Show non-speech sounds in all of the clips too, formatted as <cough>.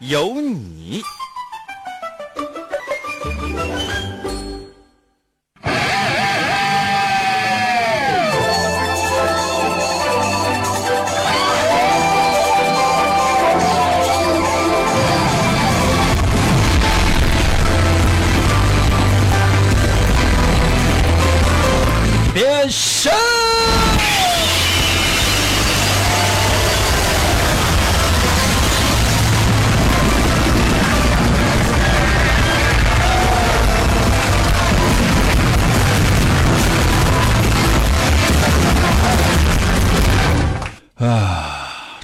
有你。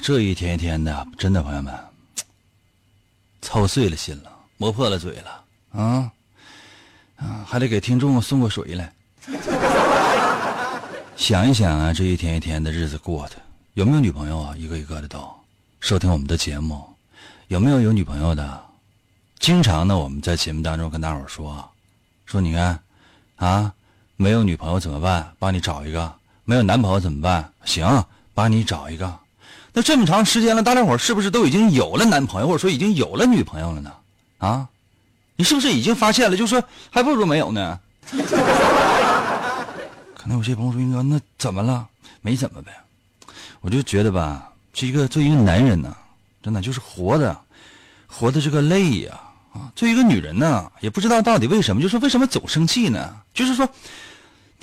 这一天一天的，真的朋友们，操碎了心了，磨破了嘴了啊啊，还得给听众送过水来。想一想啊，这一天一天的日子过的，有没有女朋友啊？一个一个的都收听我们的节目，有没有有女朋友的？经常呢，我们在节目当中跟大伙说，说你看啊，没有女朋友怎么办？帮你找一个。没有男朋友怎么办？行，帮你找一个。那这么长时间了，大家伙是不是都已经有了男朋友，或者说已经有了女朋友了呢？啊，你是不是已经发现了？就说还不如没有呢。<laughs> 可能有些朋友说：“英哥，那怎么了？没怎么呗。”我就觉得吧，这一个作为一个男人呢，真的就是活的，活的这个累呀啊！作为一个女人呢，也不知道到底为什么，就是为什么总生气呢？就是说，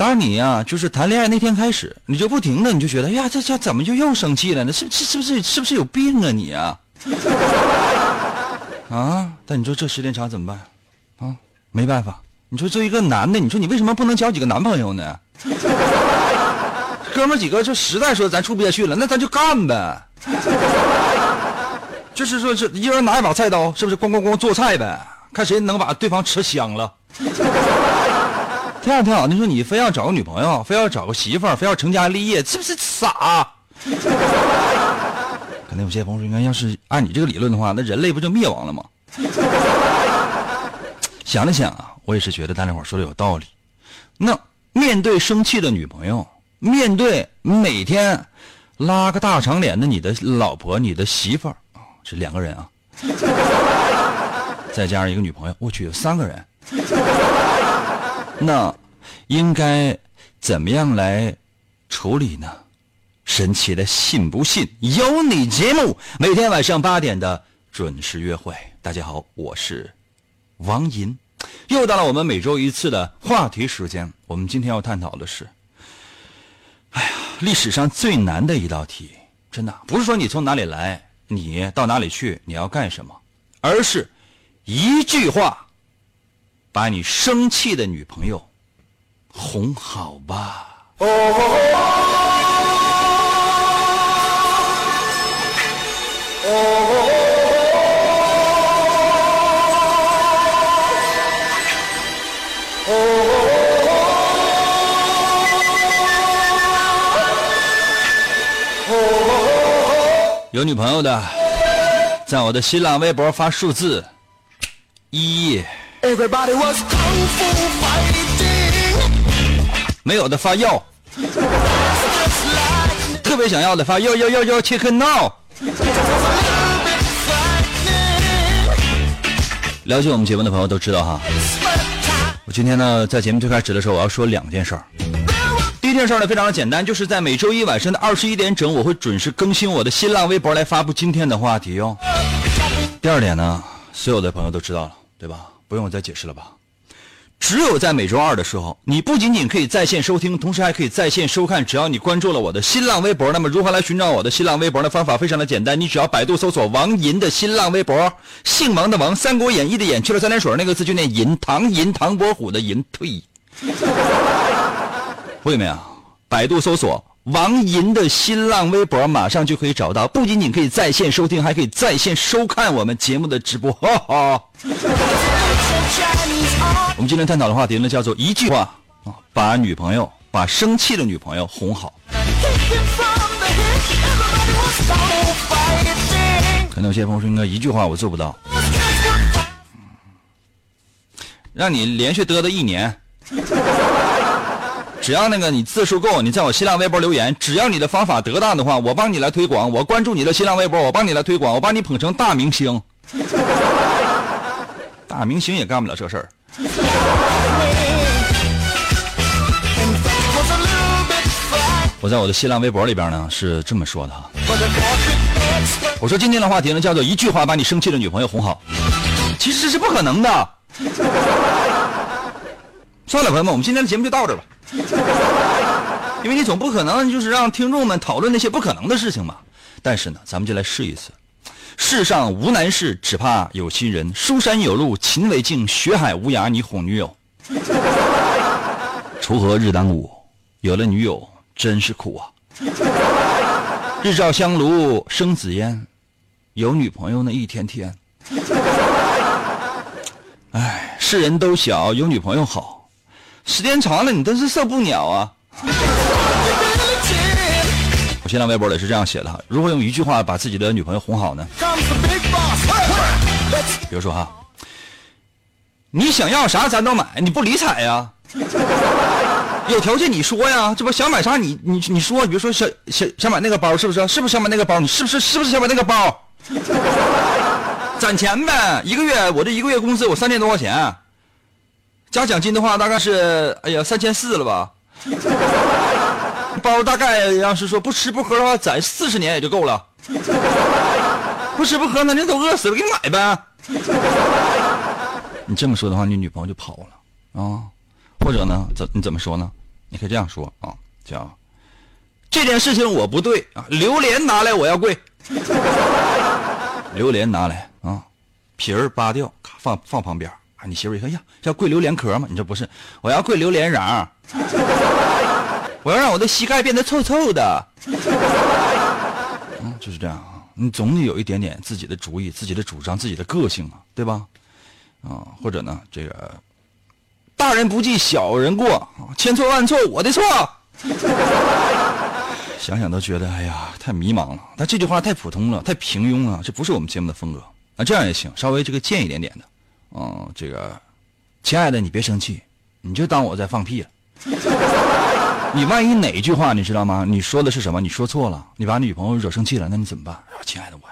当你呀，就是谈恋爱那天开始，你就不停的，你就觉得，哎呀，这这怎么就又生气了呢？是是是不是是不是有病啊你啊？<laughs> 啊！但你说这时间长怎么办？啊，没办法。你说作为一个男的，你说你为什么不能交几个男朋友呢？<laughs> 哥们几个，就实在说咱处不下去了，那咱就干呗。<laughs> 就是说，是一人拿一把菜刀，是不是咣咣咣做菜呗？看谁能把对方吃香了。挺好挺好，你说你非要找个女朋友，非要找个媳妇儿，非要成家立业，是不是傻？可能有些朋友说，应该要是按你这个理论的话，那人类不就灭亡了吗？想了想啊，我也是觉得大家伙说的有道理。那面对生气的女朋友，面对每天拉个大长脸的你的老婆、你的媳妇儿啊，是两个人啊，再加上一个女朋友，我去，有三个人。那应该怎么样来处理呢？神奇的信不信由你节目，每天晚上八点的准时约会。大家好，我是王银，又到了我们每周一次的话题时间。我们今天要探讨的是，哎呀，历史上最难的一道题，真的不是说你从哪里来，你到哪里去，你要干什么，而是一句话。把你生气的女朋友哄好吧。哦哦哦哦哦有女朋友的，在我的新浪微博发数字一。Everybody was kung fu fighting 没有的发要，特别想要的发要要要要切克闹。了解我们节目的朋友都知道哈，我今天呢在节目最开始的时候我要说两件事儿。第一件事儿呢非常的简单，就是在每周一晚上的二十一点整，我会准时更新我的新浪微博来发布今天的话题哟。第二点呢，所有的朋友都知道了，对吧？不用我再解释了吧？只有在每周二的时候，你不仅仅可以在线收听，同时还可以在线收看。只要你关注了我的新浪微博，那么如何来寻找我的新浪微博的方法非常的简单，你只要百度搜索王银的新浪微博，姓王的王，《三国演义》的演，去了三点水那个字就念银，唐银唐伯虎的银，呸！会没有？百度搜索王银的新浪微博马上就可以找到，不仅仅可以在线收听，还可以在线收看我们节目的直播。哈哈。我们今天探讨的话题呢，叫做一句话啊，把女朋友、把生气的女朋友哄好。可能有些朋友说，应该一句话我做不到，让你连续嘚嘚一年。只要那个你字数够，你在我新浪微博留言，只要你的方法得当的话，我帮你来推广，我关注你的新浪微博，我帮你来推广，我把你捧成大明星。大明星也干不了这事儿。我在我的新浪微博里边呢是这么说的，我说今天的话题呢叫做一句话把你生气的女朋友哄好，其实是不可能的。算了，朋友们，我们今天的节目就到这吧。因为你总不可能就是让听众们讨论那些不可能的事情嘛。但是呢，咱们就来试一次。世上无难事，只怕有心人。书山有路勤为径，学海无涯你哄女友。<laughs> 锄禾日当午，有了女友真是苦啊。日照香炉生紫烟，有女朋友那一天天。<laughs> 哎，世人都晓有女朋友好。时间长了，你真是受不了啊！新浪微博里是这样写的：如何用一句话把自己的女朋友哄好呢？比如说哈，你想要啥咱都买，你不理睬呀？有条件你说呀，这不想买啥你你你说，比如说想想想买那个包是不是？是不是想买那个包？你是不是是不是想买那个包？攒钱呗，一个月我这一个月工资我三千多块钱。加奖金的话，大概是哎呀三千四了吧。包大概要是说不吃不喝的话，攒四十年也就够了。<laughs> 不吃不喝，那人都饿死了，给你买呗。你这么说的话，你女朋友就跑了啊？或者呢，怎你怎么说呢？你可以这样说啊，叫这件事情我不对啊，榴莲拿来我要跪。榴莲拿来啊，皮儿扒掉，放放旁边。你媳妇一看呀，要跪榴莲壳吗？你这不是，我要跪榴莲瓤我要让我的膝盖变得臭臭的。嗯，就是这样啊。你总得有一点点自己的主意、自己的主张、自己的个性啊，对吧？啊，或者呢，这个大人不计小人过，千错万错我的错。<laughs> 想想都觉得哎呀，太迷茫了。但这句话太普通了，太平庸了，这不是我们节目的风格。啊，这样也行，稍微这个贱一点点的。嗯，这个，亲爱的，你别生气，你就当我在放屁了。<laughs> <laughs> 你万一哪一句话你知道吗？你说的是什么？你说错了，你把女朋友惹生气了，那你怎么办？亲爱的，我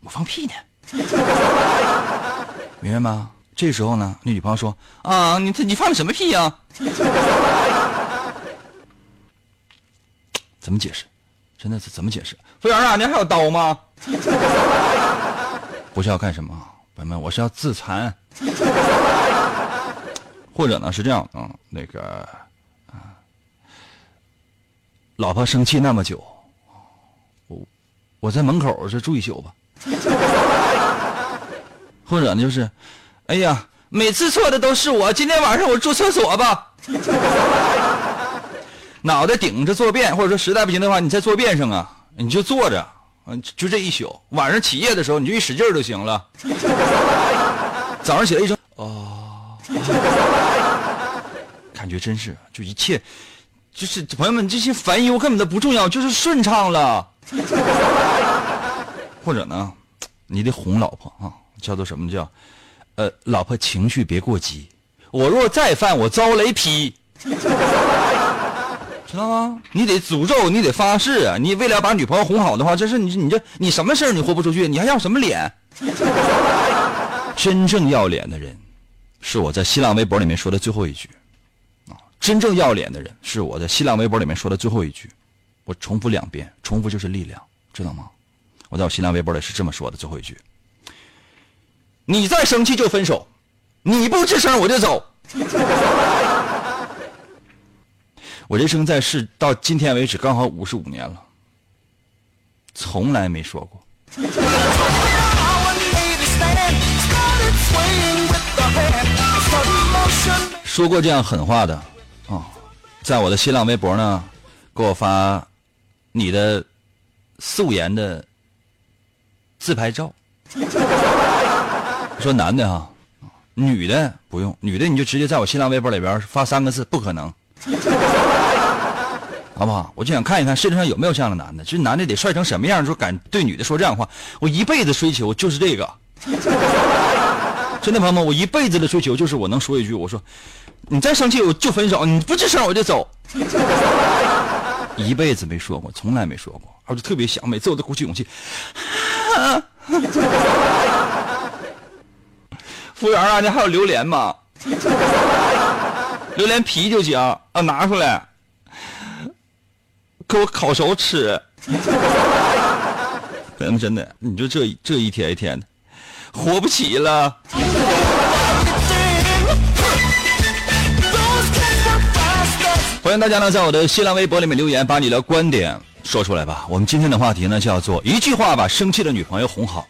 我放屁呢，<laughs> 明白吗？这时候呢，你女朋友说啊，你你放的什么屁呀？<laughs> 怎么解释？真的是怎么解释？服务员啊，您还有刀吗？不是要干什么？朋友们，我是要自残。或者呢是这样啊，那个，老婆生气那么久，我我在门口是住一宿吧。<laughs> 或者呢就是，哎呀，每次错的都是我，今天晚上我住厕所吧。<laughs> 脑袋顶着坐便，或者说实在不行的话，你在坐便上啊，你就坐着，嗯，就这一宿。晚上起夜的时候，你就一使劲就行了。<laughs> 早上起来一睁，哦，感觉真是，就一切，就是朋友们这些烦忧根本都不重要，就是顺畅了。或者呢，你得哄老婆啊，叫做什么叫，呃，老婆情绪别过激，我若再犯，我遭雷劈，知道吗？你得诅咒，你得发誓啊！你为了把女朋友哄好的话，这是你你这你什么事你豁不出去？你还要什么脸？<laughs> 真正要脸的人，是我在新浪微博里面说的最后一句，真正要脸的人是我在新浪微博里面说的最后一句，我重复两遍，重复就是力量，知道吗？我在我新浪微博里是这么说的最后一句，你再生气就分手，你不吱声我就走。<laughs> 我人生在世到今天为止刚好五十五年了，从来没说过。说过这样狠话的，在我的新浪微博呢，给我发你的素颜的自拍照。说男的哈，女的不用，女的你就直接在我新浪微博里边发三个字，不可能，好不好？我就想看一看世界上有没有这样的男的，这男的得帅成什么样，说敢对女的说这样话。我一辈子追求就是这个，真的朋友们，我一辈子的追求就是我能说一句，我说你再生气我就分手，你不吱声我就走。<laughs> 一辈子没说过，从来没说过，我就特别想，每次我都鼓起勇气。<laughs> 服务员啊，你还有榴莲吗？<laughs> 榴莲皮就行啊，拿出来，给我烤熟吃。真的，你就这这一天一天的，活不起了。迎大家呢，在我的新浪微博里面留言，把你的观点说出来吧。我们今天的话题呢，叫做一句话把生气的女朋友哄好。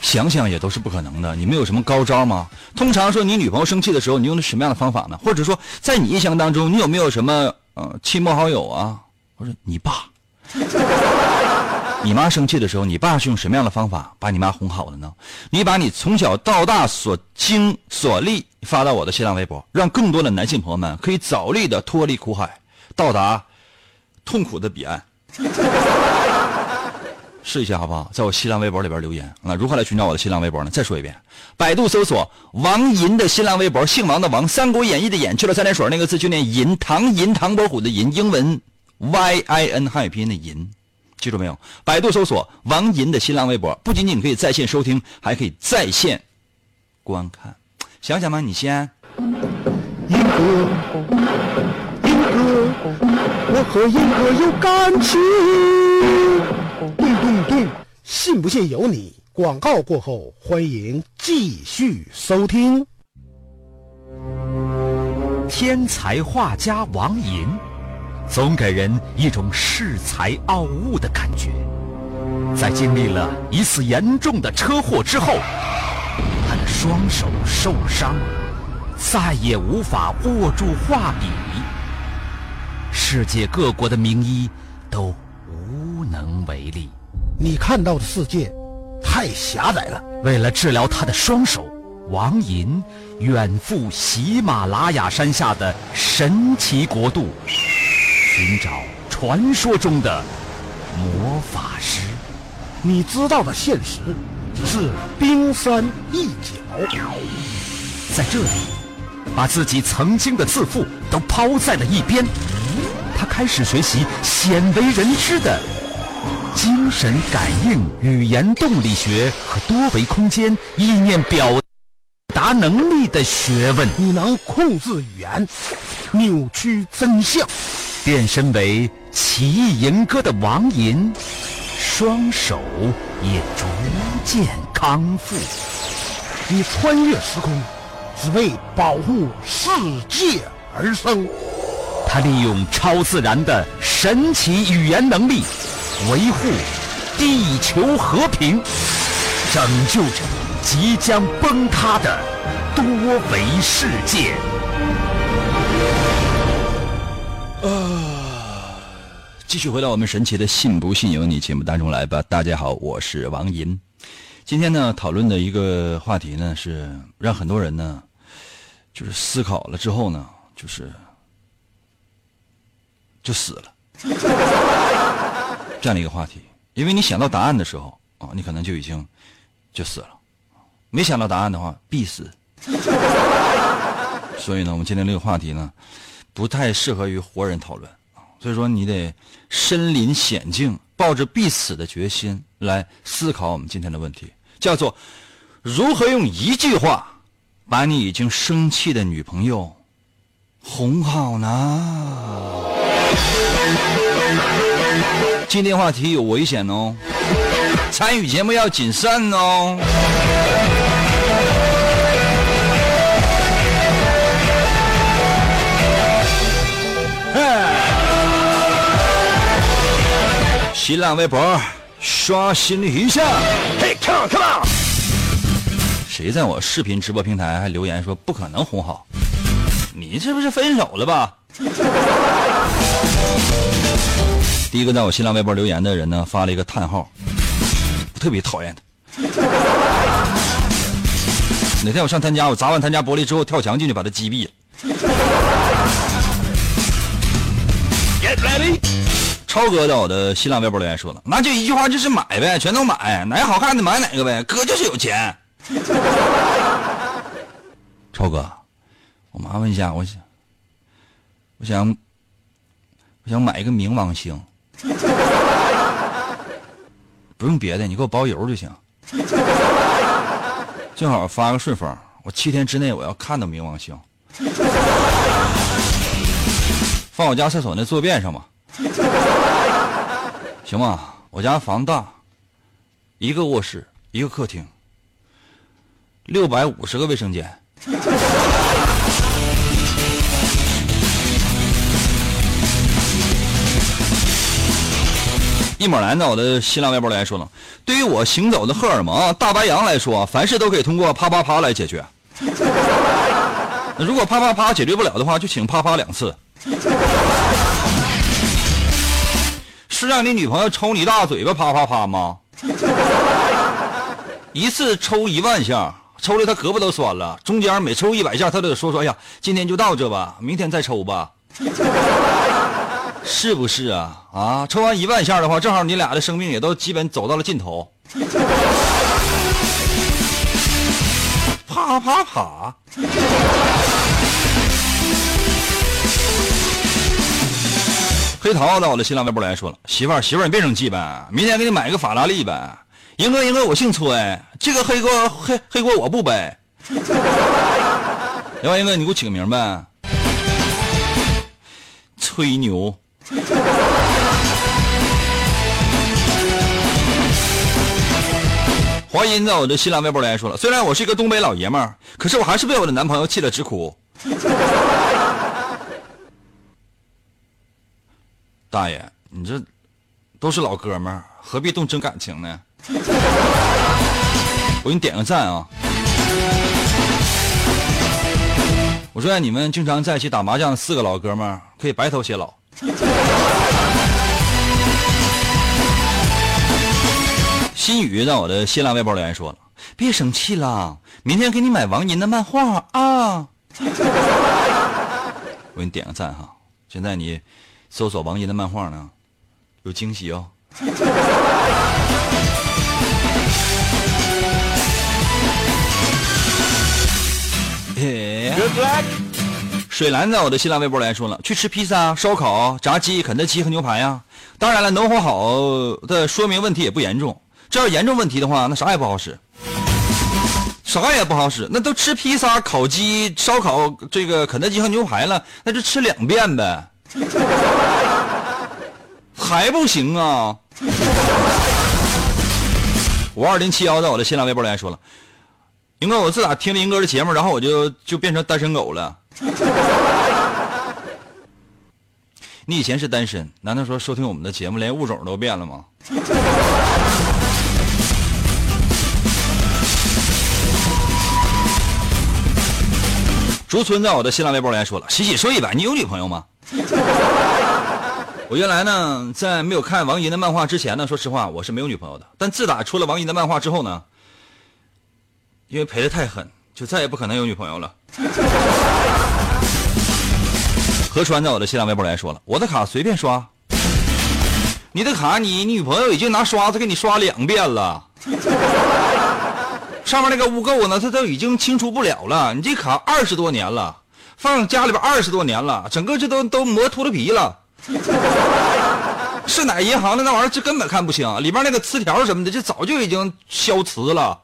想想也都是不可能的，你们有什么高招吗？通常说你女朋友生气的时候，你用的什么样的方法呢？或者说，在你印象当中，你有没有什么呃亲朋好友啊？或者你爸、<laughs> 你妈生气的时候，你爸是用什么样的方法把你妈哄好的呢？你把你从小到大所经所历发到我的新浪微博，让更多的男性朋友们可以早日的脱离苦海，到达痛苦的彼岸。<laughs> 试一下好不好？在我新浪微博里边留言。那如何来寻找我的新浪微博呢？再说一遍，百度搜索王银的新浪微博，姓王的王，《三国演义》的演去了三点水那个字就念银，唐银唐伯虎的银，英文 Y I N 汉语拼音的银，记住没有？百度搜索王银的新浪微博，不仅仅可以在线收听，还可以在线观看。想想吧，你先。银哥，银哥，我和银哥有感情。咚咚咚，信不信由你。广告过后，欢迎继续收听。天才画家王寅，总给人一种恃才傲物的感觉。在经历了一次严重的车祸之后，双手受伤，再也无法握住画笔。世界各国的名医都。无能为力，你看到的世界太狭窄了。为了治疗他的双手，王寅远赴喜马拉雅山下的神奇国度，寻找传说中的魔法师。你知道的现实只是冰山一角，在这里，把自己曾经的自负都抛在了一边。他开始学习鲜为人知的精神感应、语言动力学和多维空间意念表达能力的学问。你能控制语言，扭曲真相，变身为奇异吟歌的王银，双手也逐渐康复。你穿越时空，只为保护世界而生。他利用超自然的神奇语言能力，维护地球和平，拯救着即将崩塌的多维世界。啊！继续回到我们神奇的“信不信由你”节目当中来吧。大家好，我是王银。今天呢，讨论的一个话题呢，是让很多人呢，就是思考了之后呢，就是。就死了，<laughs> 这样的一个话题，因为你想到答案的时候啊，你可能就已经就死了；没想到答案的话，必死。<laughs> 所以呢，我们今天这个话题呢，不太适合于活人讨论啊。所以说，你得身临险境，抱着必死的决心来思考我们今天的问题，叫做如何用一句话把你已经生气的女朋友哄好呢？今天话题有危险哦，参与节目要谨慎哦。新浪微博刷新一下，，come on come on！谁在我视频直播平台还留言说不可能哄好？你是不是分手了吧？第一个在我新浪微博留言的人呢，发了一个叹号，我特别讨厌他。哪天我上他家，我砸完他家玻璃之后跳墙进去把他击毙了。Get ready！超哥在我的新浪微博留言说了，那就一句话，就是买呗，全都买，哪个好看的买哪个呗，哥就是有钱。<laughs> 超哥，我麻烦一下，我想，我想，我想买一个冥王星，<laughs> 不用别的，你给我包邮就行。<laughs> 正好发个顺丰，我七天之内我要看到冥王星，放我家厕所那坐便上吧，<laughs> 行吗？我家房大，一个卧室，一个客厅，六百五十个卫生间。一抹蓝在我的新浪微博来说呢，对于我行走的荷尔蒙大白羊来说，凡事都可以通过啪啪啪来解决。<laughs> 那如果啪啪啪解决不了的话，就请啪啪两次。是让你女朋友抽你大嘴巴啪啪啪吗？<laughs> 一次抽一万下，抽的他胳膊都酸了。中间每抽一百下，他都得说说：“哎呀，今天就到这吧，明天再抽吧。<laughs> ”是不是啊？啊，抽完一万下的话，正好你俩的生命也都基本走到了尽头。啪啪啪！黑桃到我的新浪微博来说了：“媳妇儿，媳妇儿，你别生气呗，明天给你买个法拉利呗。”英哥，英哥，我姓崔，这个黑锅黑黑锅我不背。另外，英哥，你给我起个名呗，吹牛。华音在我的新浪微博来说了，虽然我是一个东北老爷们儿，可是我还是被我的男朋友气得直哭。大爷，你这都是老哥们儿，何必动真感情呢？<laughs> 我给你点个赞啊！我说你们经常在一起打麻将的，四个老哥们儿可以白头偕老。<laughs> 新宇在我的新浪微博留言说了：“别生气了，明天给你买王银的漫画啊！” <laughs> 我给你点个赞哈！现在你搜索王银的漫画呢，有惊喜哦。水蓝在我的新浪微博来说了，去吃披萨、烧烤、炸鸡、肯德基和牛排呀。当然了，能活好的说明问题也不严重。这要严重问题的话，那啥也不好使，啥也不好使。那都吃披萨、烤鸡、烧烤，这个肯德基和牛排了，那就吃两遍呗，<laughs> 还不行啊！五二零七幺在我的新浪微博来说了，英哥，我自打听了英哥的节目，然后我就就变成单身狗了。<laughs> 你以前是单身，难道说收听我们的节目连物种都变了吗？<laughs> 竹村在我的新浪微博来说了，洗洗睡吧，你有女朋友吗？<laughs> 我原来呢，在没有看王银的漫画之前呢，说实话我是没有女朋友的。但自打出了王银的漫画之后呢，因为赔的太狠，就再也不可能有女朋友了。何川在我的新浪微博来说了，我的卡随便刷，你的卡你女朋友已经拿刷子给你刷两遍了，上面那个污垢呢，它都已经清除不了了。你这卡二十多年了，放家里边二十多年了，整个这都都磨秃噜皮了。是哪银行的那玩意儿？这根本看不清，里边那个磁条什么的，这早就已经消磁了。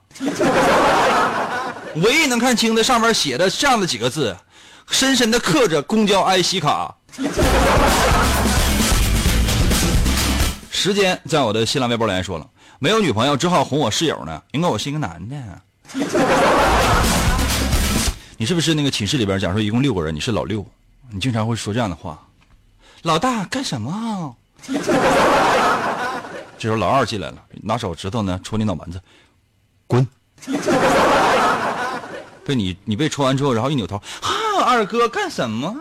唯一能看清的，上面写的这样的几个字，深深的刻着“公交 IC 卡”。时间在我的新浪微博里说了，没有女朋友，只好哄我室友呢。因为我是一个男的。你是不是那个寝室里边，假如说一共六个人，你是老六，你经常会说这样的话。老大干什么？<laughs> 这时候老二进来了，拿手指头呢戳你脑门子，滚！被你你被戳完之后，然后一扭头，哈，二哥干什么？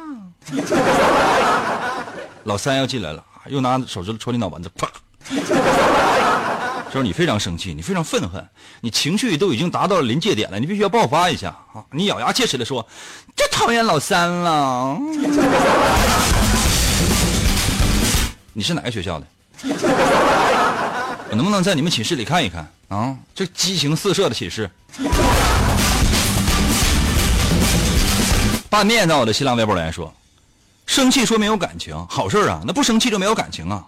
老三要进来了，又拿手指头戳你脑门子，啪！就是你非常生气，你非常愤恨，你情绪都已经达到了临界点了，你必须要爆发一下啊！你咬牙切齿的说：“就讨厌老三了。<laughs> ”你是哪个学校的？我能不能在你们寝室里看一看啊？这激情四射的寝室。拌面在我的新浪微博留言说：“生气说明有感情，好事啊！那不生气就没有感情啊！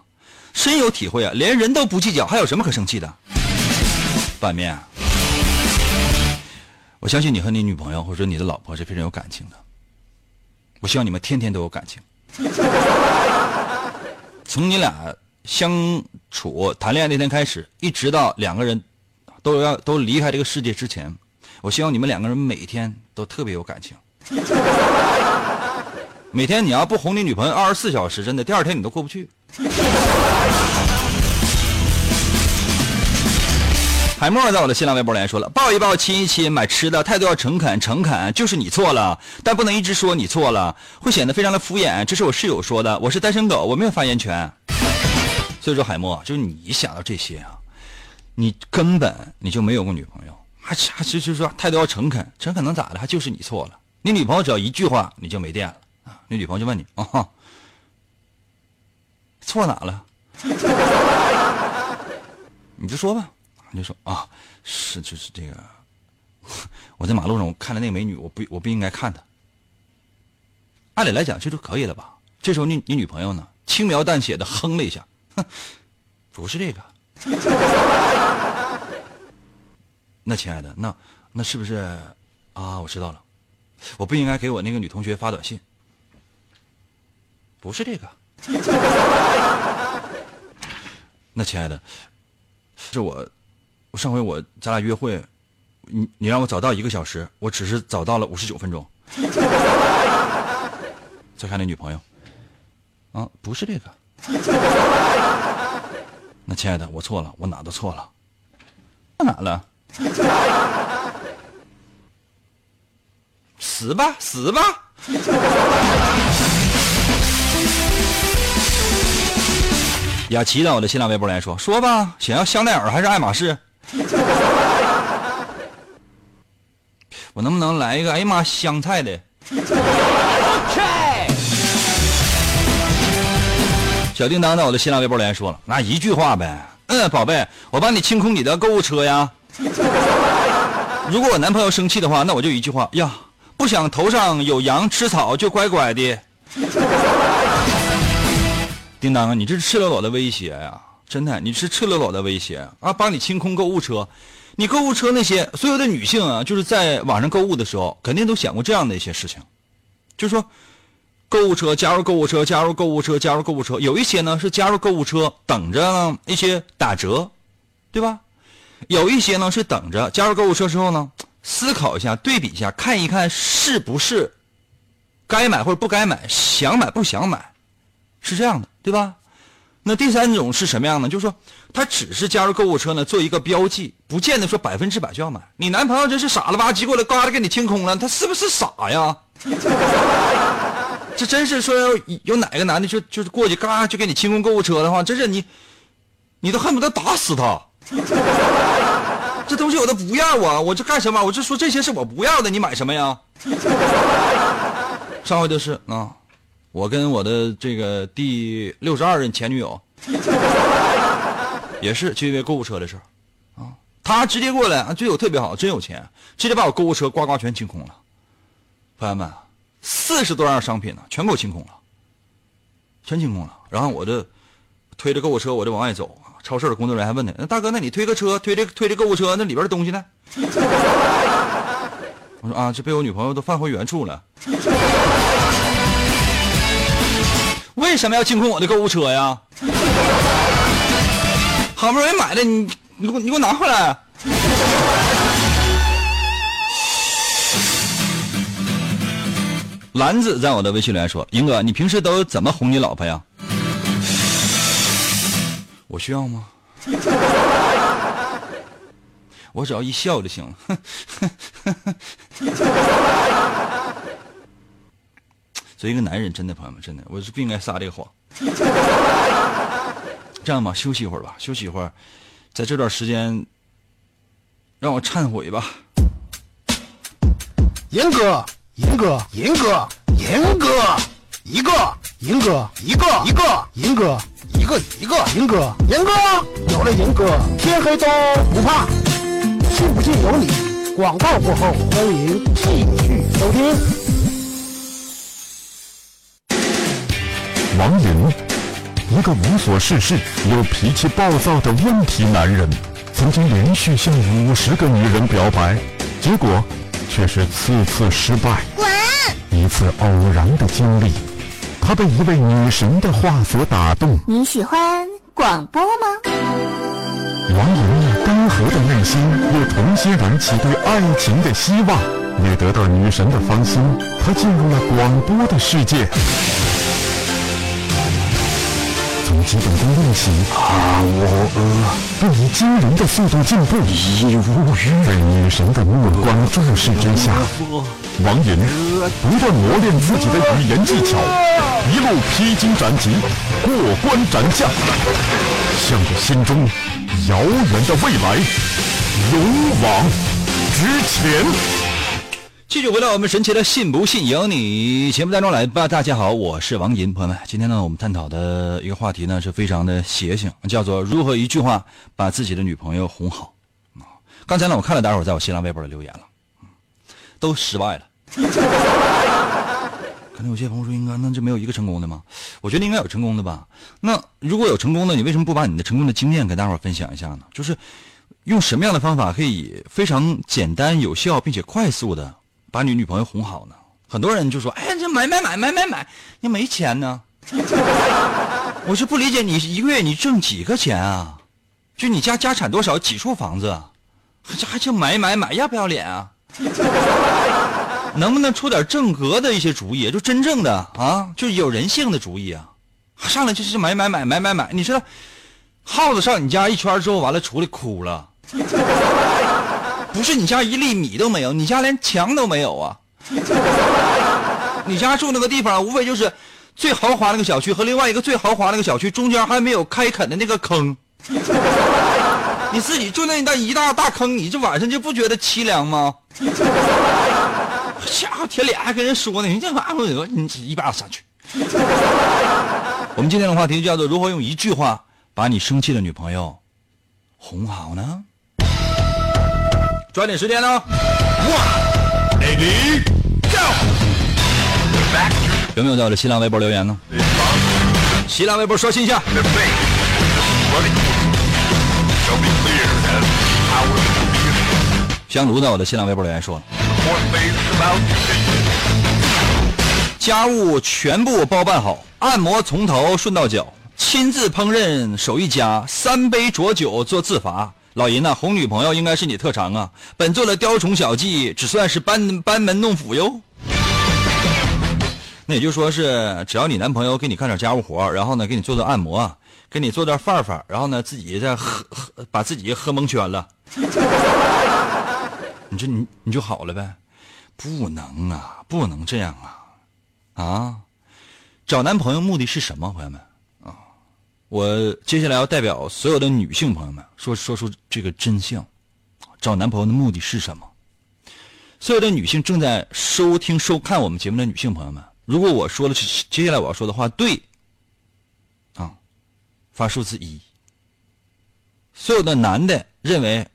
深有体会啊！连人都不计较，还有什么可生气的？”拌面，我相信你和你女朋友或者你的老婆是非常有感情的。我希望你们天天都有感情。<laughs> 从你俩相处、谈恋爱那天开始，一直到两个人都要都离开这个世界之前，我希望你们两个人每天都特别有感情。<laughs> 每天你要不哄你女朋友二十四小时，真的第二天你都过不去。海默在我的新浪微博里说了：“抱一抱，亲一亲，买吃的，态度要诚恳，诚恳就是你错了，但不能一直说你错了，会显得非常的敷衍。”这是我室友说的，我是单身狗，我没有发言权。所以说，海默，就是你想到这些啊，你根本你就没有过女朋友，还还就是说态度要诚恳，诚恳能咋的？还就是你错了。你女朋友只要一句话，你就没电了啊！你女朋友就问你啊，错哪了？<laughs> 你就说吧，你就说啊，是就是这个，<laughs> 我在马路上我看着那个美女，我不我不应该看她。按理来讲这就可以了吧？这时候你你女朋友呢，轻描淡写的哼了一下，哼，不是这个。<laughs> 那亲爱的，那那是不是啊？我知道了。我不应该给我那个女同学发短信，不是这个。<laughs> 那亲爱的，是我，我上回我咱俩约会，你你让我早到一个小时，我只是早到了五十九分钟。再看那女朋友，啊，不是这个。<laughs> 那亲爱的，我错了，我哪都错了，哪了？死吧，死吧！雅琪到我的新浪微博来说：“说吧，想要香奈儿还是爱马仕？<laughs> 我能不能来一个？哎呀妈，香菜的！<laughs> ”小叮当在我的新浪微博来说了：“那一句话呗，嗯，宝贝，我帮你清空你的购物车呀。如果我男朋友生气的话，那我就一句话呀。”不想头上有羊吃草就乖乖的，叮当啊，你这是赤裸裸的威胁呀！真的，你是赤裸裸的威胁啊！帮你清空购物车，你购物车那些所有的女性啊，就是在网上购物的时候，肯定都想过这样的一些事情，就是说，购物车加入购物车加入购物车加入购物车，有一些呢是加入购物车等着一些打折，对吧？有一些呢是等着加入购物车之后呢。思考一下，对比一下，看一看是不是该买或者不该买，想买不想买，是这样的，对吧？那第三种是什么样呢？就是说，他只是加入购物车呢，做一个标记，不见得说百分之百就要买。你男朋友真是傻了吧唧过来，嘎的给你清空了，他是不是傻呀？<laughs> 这真是说有哪个男的就就是过去嘎就给你清空购物车的话，真是你，你都恨不得打死他。<laughs> 这东西我都不要啊！我这干什么？我这说这些是我不要的，你买什么呀？<laughs> 上回就是啊，我跟我的这个第六十二任前女友，也是就因为购物车的事啊，他直接过来啊，对我特别好，真有钱，直接把我购物车呱呱全清空了。朋友们，四十多样商品呢，全给我清空了，全清空了。然后我就推着购物车，我就往外走。超市的工作人员还问呢：“那大哥，那你推个车，推这推这购物车，那里边的东西呢？”我说：“啊，这被我女朋友都放回原处了。”为什么要清空我的购物车呀？好不容易买的，你你给我你给我拿回来！兰子在我的微信里说：“英哥，你平时都怎么哄你老婆呀？”我需要吗？我只要一笑就行了。作为一个男人，真的朋友们，真的，我是不应该撒这个谎 <laughs> 这样吧，休息一会儿吧，休息一会儿，在这段时间，让我忏悔吧。严哥，严哥，严哥，严哥，一个，严哥，一个，一个，严哥，一个，一个，严哥，严哥，有了严哥，天黑都不怕。信不信由你。广告过后，欢迎继续收听。王莹，一个无所事事又脾气暴躁的问题男人，曾经连续向五十个女人表白，结果却是次次失败。滚！一次偶然的经历，他被一位女神的话所打动。你喜欢广播吗？王莹那干涸的内心又重新燃起对爱情的希望，也得到女神的芳心，她进入了广播的世界。基本功练习啊，我呃，并以惊人的速度进步，已无语。在女神的目光注视之下，王莹不断磨练自己的语言技巧，一路披荆斩棘，过关斩将，向着心中遥远的未来勇往直前。继续回到我们神奇的“信不信由你”节目当中来吧。大家好，我是王银，朋友们，今天呢，我们探讨的一个话题呢是非常的邪性，叫做如何一句话把自己的女朋友哄好。啊，刚才呢，我看了大伙在我新浪微博的留言了，都失败了。可能有些朋友说，应该那就没有一个成功的吗？我觉得应该有成功的吧。那如果有成功的，你为什么不把你的成功的经验跟大伙分享一下呢？就是用什么样的方法可以非常简单、有效并且快速的。把你女朋友哄好呢？很多人就说：“哎呀，这买买买买买买，你没钱呢。<laughs> ”我是不理解，你一个月你挣几个钱啊？就你家家产多少？几处房子？这还就买买买，要不要脸啊？<laughs> 能不能出点正格的一些主意？就真正的啊，就有人性的主意啊！上来就是买买买买买买，你说耗子上你家一圈之后，完了出来哭了。不是你家一粒米都没有，你家连墙都没有啊！你家住那个地方，无非就是最豪华那个小区和另外一个最豪华那个小区中间还没有开垦的那个坑。你自己就那那一大大坑，你这晚上就不觉得凄凉吗？家伙，铁脸还跟人说呢，你这玩意儿，你一巴上去。我们今天的话题叫做如何用一句话把你生气的女朋友哄好呢？抓紧时间呢！One, ready, go！有没有在我的新浪微博留言呢？新浪微博刷新一下。香炉在我的新浪微博留言说：家务全部包办好，按摩从头顺到脚，亲自烹饪手艺佳，三杯浊酒做自罚。老银呐，哄女朋友应该是你特长啊！本做了雕虫小技，只算是班班门弄斧哟。那也就说是，只要你男朋友给你干点家务活，然后呢给你做做按摩，给你做点饭饭，然后呢自己再喝喝，把自己喝蒙圈了，<laughs> 你这你你就好了呗？不能啊，不能这样啊！啊，找男朋友目的是什么，朋友们？我接下来要代表所有的女性朋友们说说出这个真相：找男朋友的目的是什么？所有的女性正在收听收看我们节目的女性朋友们，如果我说的接下来我要说的话对，啊，发数字一。所有的男的认为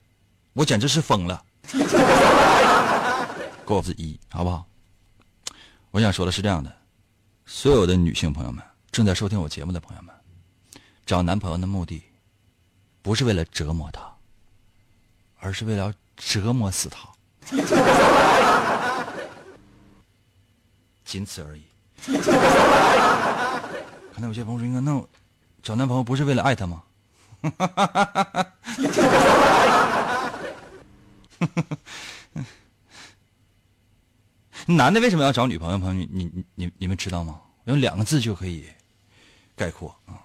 我简直是疯了，<laughs> 给我字一，好不好？我想说的是这样的：所有的女性朋友们，正在收听我节目的朋友们。找男朋友的目的，不是为了折磨他，而是为了折磨死他，仅此而已。可能有些朋友说：“应该那找男朋友不是为了爱他吗？” <laughs> 男的为什么要找女朋友？朋友，你你你你们知道吗？用两个字就可以概括啊。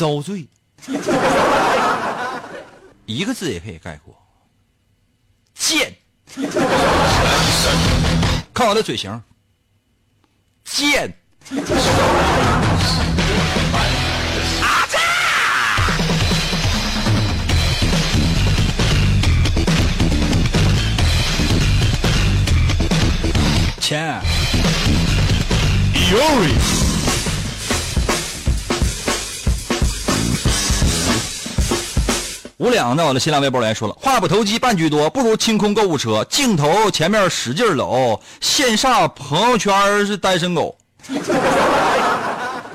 遭罪。<laughs> 一个字也可以概括。贱。<laughs> 看我的嘴型。贱。<laughs> 啊。擦钱五两在我的新浪微博来说了，话不投机半句多，不如清空购物车，镜头前面使劲搂，线上朋友圈是单身狗。<laughs>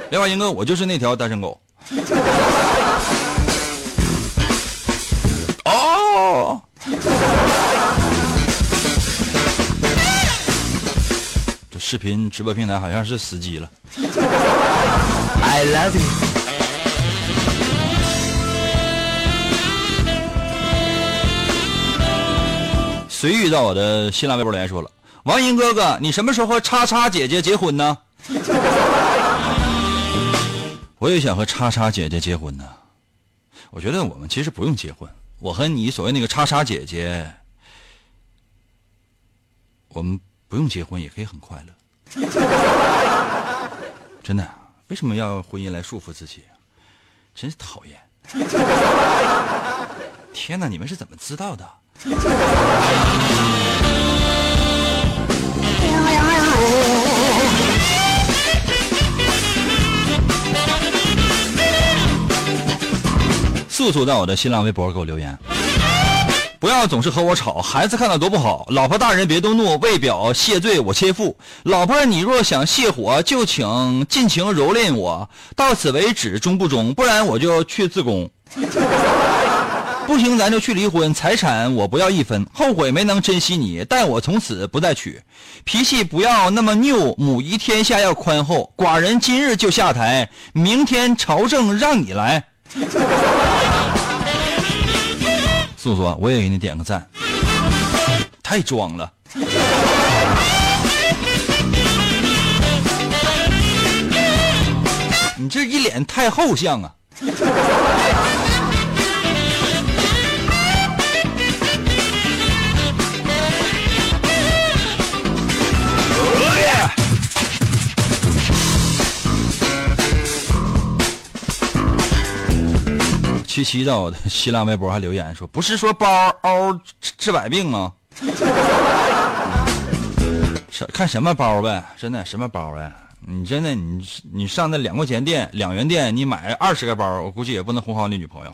另外，英哥，我就是那条单身狗。<laughs> 哦。这视频直播平台好像是死机了。I love you。随遇到我的新浪微博留言说了：“王英哥哥，你什么时候和叉叉姐姐结婚呢？” <laughs> 我也想和叉叉姐姐结婚呢。我觉得我们其实不用结婚，我和你所谓那个叉叉姐姐，我们不用结婚也可以很快乐。<laughs> 真的，为什么要婚姻来束缚自己？真是讨厌！<laughs> 天哪，你们是怎么知道的？素素在我的新浪微博给我留言，不要总是和我吵，孩子看到多不好。老婆大人别动怒，为表谢罪我切腹。老婆你若想泄火，就请尽情蹂躏我，到此为止，中不中？不然我就去自宫。不行，咱就去离婚，财产我不要一分。后悔没能珍惜你，待我从此不再娶。脾气不要那么拗，母仪天下要宽厚。寡人今日就下台，明天朝政让你来。素素，我也给你点个赞，太装了。你这一脸太后相啊！七七在我的新浪微博还留言说：“不是说包嗷治百病吗？<laughs> 看什么包呗？真的什么包呗？你真的你你上那两块钱店、两元店，你买二十个包，我估计也不能哄好你女朋友。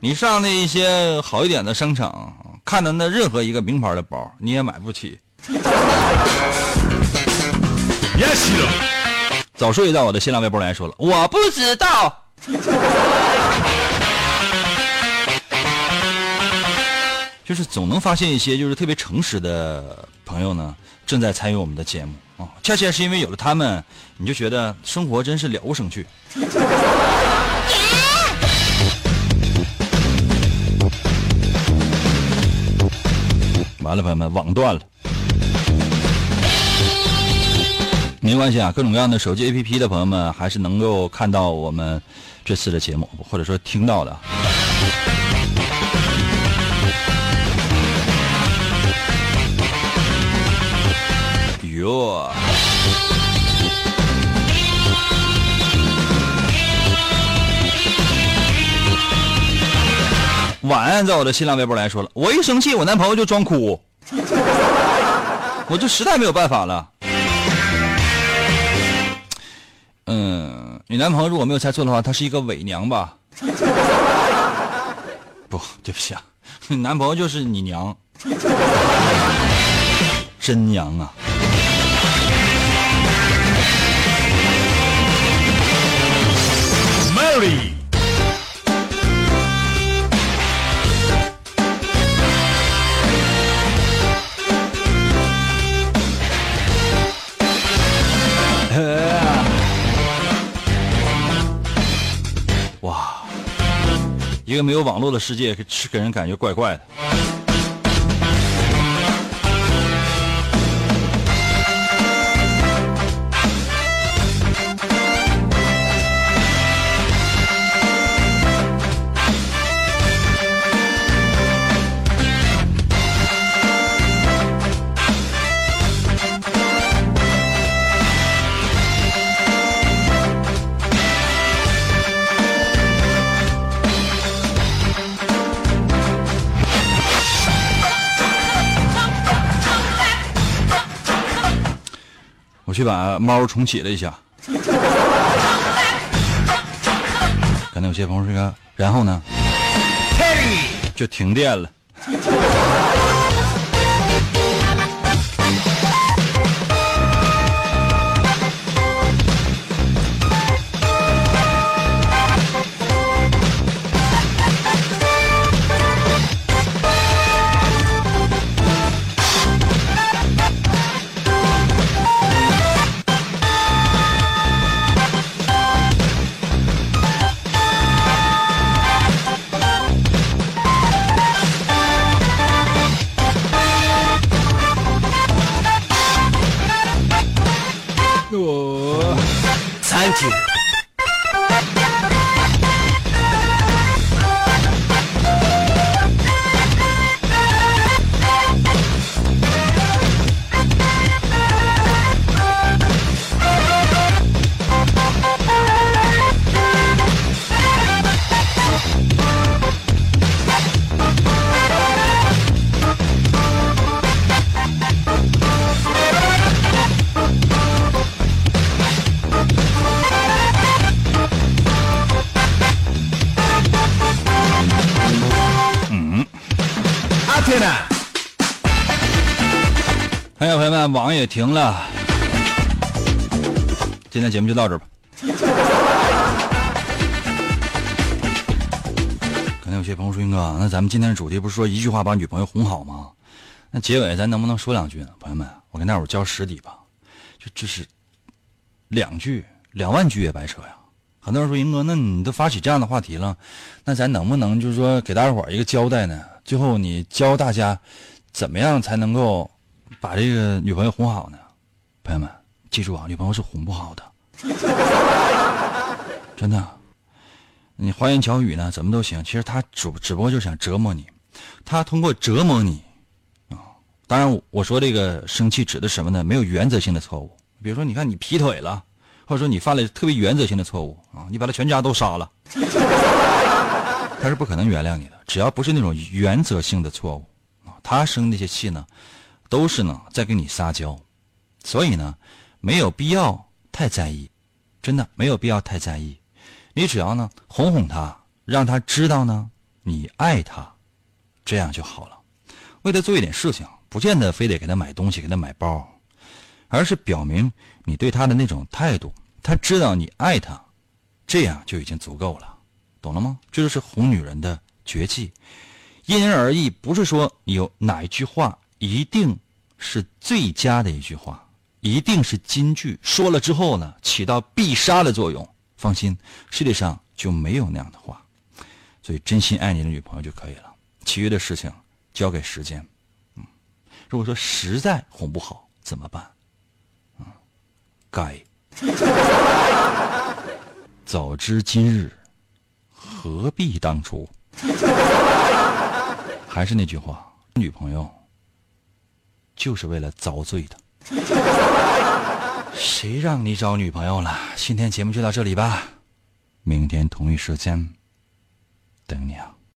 你上那一些好一点的商场，看到那任何一个名牌的包，你也买不起。”早睡到我的新浪微博来说了，我不知道。<laughs> 就是总能发现一些就是特别诚实的朋友呢，正在参与我们的节目啊。恰恰是因为有了他们，你就觉得生活真是了无生趣。<laughs> 完了，朋友们，网断了。没关系啊，各种各样的手机 APP 的朋友们还是能够看到我们这次的节目，或者说听到的。哟，晚安，在我的新浪微博来说了，我一生气，我男朋友就装哭，我就实在没有办法了。嗯，你男朋友如果没有猜错的话，他是一个伪娘吧？<laughs> 不对不起啊，你 <laughs> 男朋友就是你娘，<laughs> 真娘啊一个没有网络的世界，是给人感觉怪怪的。去把猫重启了一下。<laughs> 可能有些朋友说，然后呢？就停电了。网也停了。今天节目就到这吧。可能有些朋友说：“英哥，那咱们今天的主题不是说一句话把女朋友哄好吗？那结尾咱能不能说两句呢？”朋友们，我跟大伙交实底吧，就这是两句，两万句也白扯呀。很多人说：“英哥，那你都发起这样的话题了，那咱能不能就是说给大伙一个交代呢？最后你教大家怎么样才能够把这个女朋友哄好呢？”朋友们，记住啊，女朋友是哄不好的，真的。你花言巧语呢，怎么都行。其实他只只不过就想折磨你，他通过折磨你啊。当然，我说这个生气指的什么呢？没有原则性的错误，比如说，你看你劈腿了。或者说你犯了特别原则性的错误啊，你把他全家都杀了，他是不可能原谅你的。只要不是那种原则性的错误啊，他生那些气呢，都是呢在跟你撒娇，所以呢没有必要太在意，真的没有必要太在意。你只要呢哄哄他，让他知道呢你爱他，这样就好了。为他做一点事情，不见得非得给他买东西，给他买包。而是表明你对他的那种态度，他知道你爱他，这样就已经足够了，懂了吗？这就是哄女人的绝技，因人而异，不是说有哪一句话一定是最佳的一句话，一定是金句，说了之后呢，起到必杀的作用。放心，世界上就没有那样的话，所以真心爱你的女朋友就可以了，其余的事情交给时间。嗯，如果说实在哄不好怎么办？嗯该，<laughs> 早知今日，何必当初？还是那句话，女朋友就是为了遭罪的。<laughs> 谁让你找女朋友了？今天节目就到这里吧，明天同一时间等你啊。